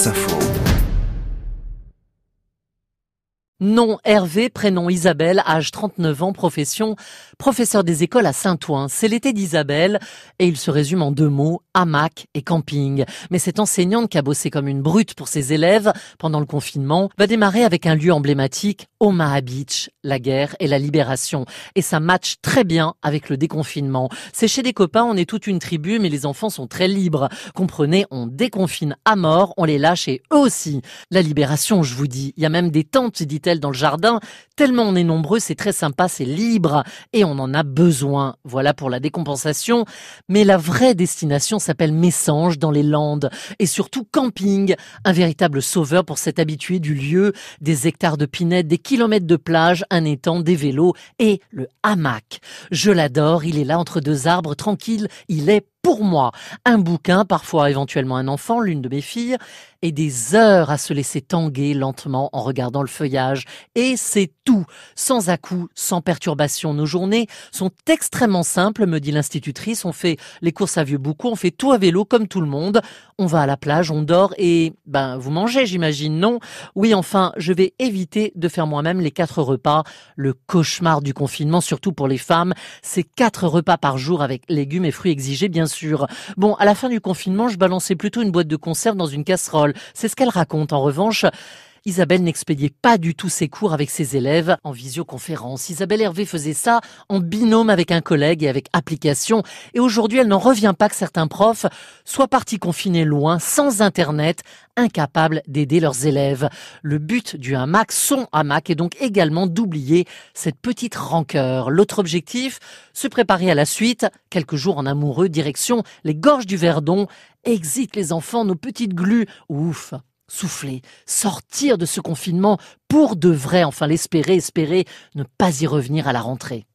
Wasserfall. Nom Hervé, prénom Isabelle, âge 39 ans, profession professeur des écoles à Saint-Ouen. C'est l'été d'Isabelle et il se résume en deux mots, hamac et camping. Mais cette enseignante qui a bossé comme une brute pour ses élèves pendant le confinement va démarrer avec un lieu emblématique, Omaha Beach, la guerre et la libération. Et ça match très bien avec le déconfinement. C'est chez des copains, on est toute une tribu, mais les enfants sont très libres. Comprenez, on déconfine à mort, on les lâche et eux aussi. La libération, je vous dis. Il y a même des tentes, dans le jardin. Tellement on est nombreux, c'est très sympa, c'est libre et on en a besoin. Voilà pour la décompensation. Mais la vraie destination s'appelle Messanges dans les Landes et surtout camping. Un véritable sauveur pour cet habitué du lieu. Des hectares de pinettes, des kilomètres de plage, un étang, des vélos et le hamac. Je l'adore, il est là entre deux arbres, tranquille, il est pour moi. Un bouquin, parfois éventuellement un enfant, l'une de mes filles, et des heures à se laisser tanguer lentement en regardant le feuillage. Et c'est tout, sans à-coup, sans perturbation. Nos journées sont extrêmement simples, me dit l'institutrice. On fait les courses à vieux beaucoup, on fait tout à vélo comme tout le monde. On va à la plage, on dort et, ben, vous mangez, j'imagine, non? Oui, enfin, je vais éviter de faire moi-même les quatre repas. Le cauchemar du confinement, surtout pour les femmes, c'est quatre repas par jour avec légumes et fruits exigés, bien sûr. Bon, à la fin du confinement, je balançais plutôt une boîte de conserve dans une casserole. C'est ce qu'elle raconte. En revanche, Isabelle n'expédiait pas du tout ses cours avec ses élèves en visioconférence. Isabelle Hervé faisait ça en binôme avec un collègue et avec application. Et aujourd'hui, elle n'en revient pas que certains profs soient partis confinés loin, sans Internet, incapables d'aider leurs élèves. Le but du hamac, son hamac, est donc également d'oublier cette petite rancœur. L'autre objectif, se préparer à la suite, quelques jours en amoureux, direction les gorges du Verdon. Exit les enfants, nos petites glues. Ouf souffler, sortir de ce confinement pour de vrai, enfin l'espérer, espérer ne pas y revenir à la rentrée.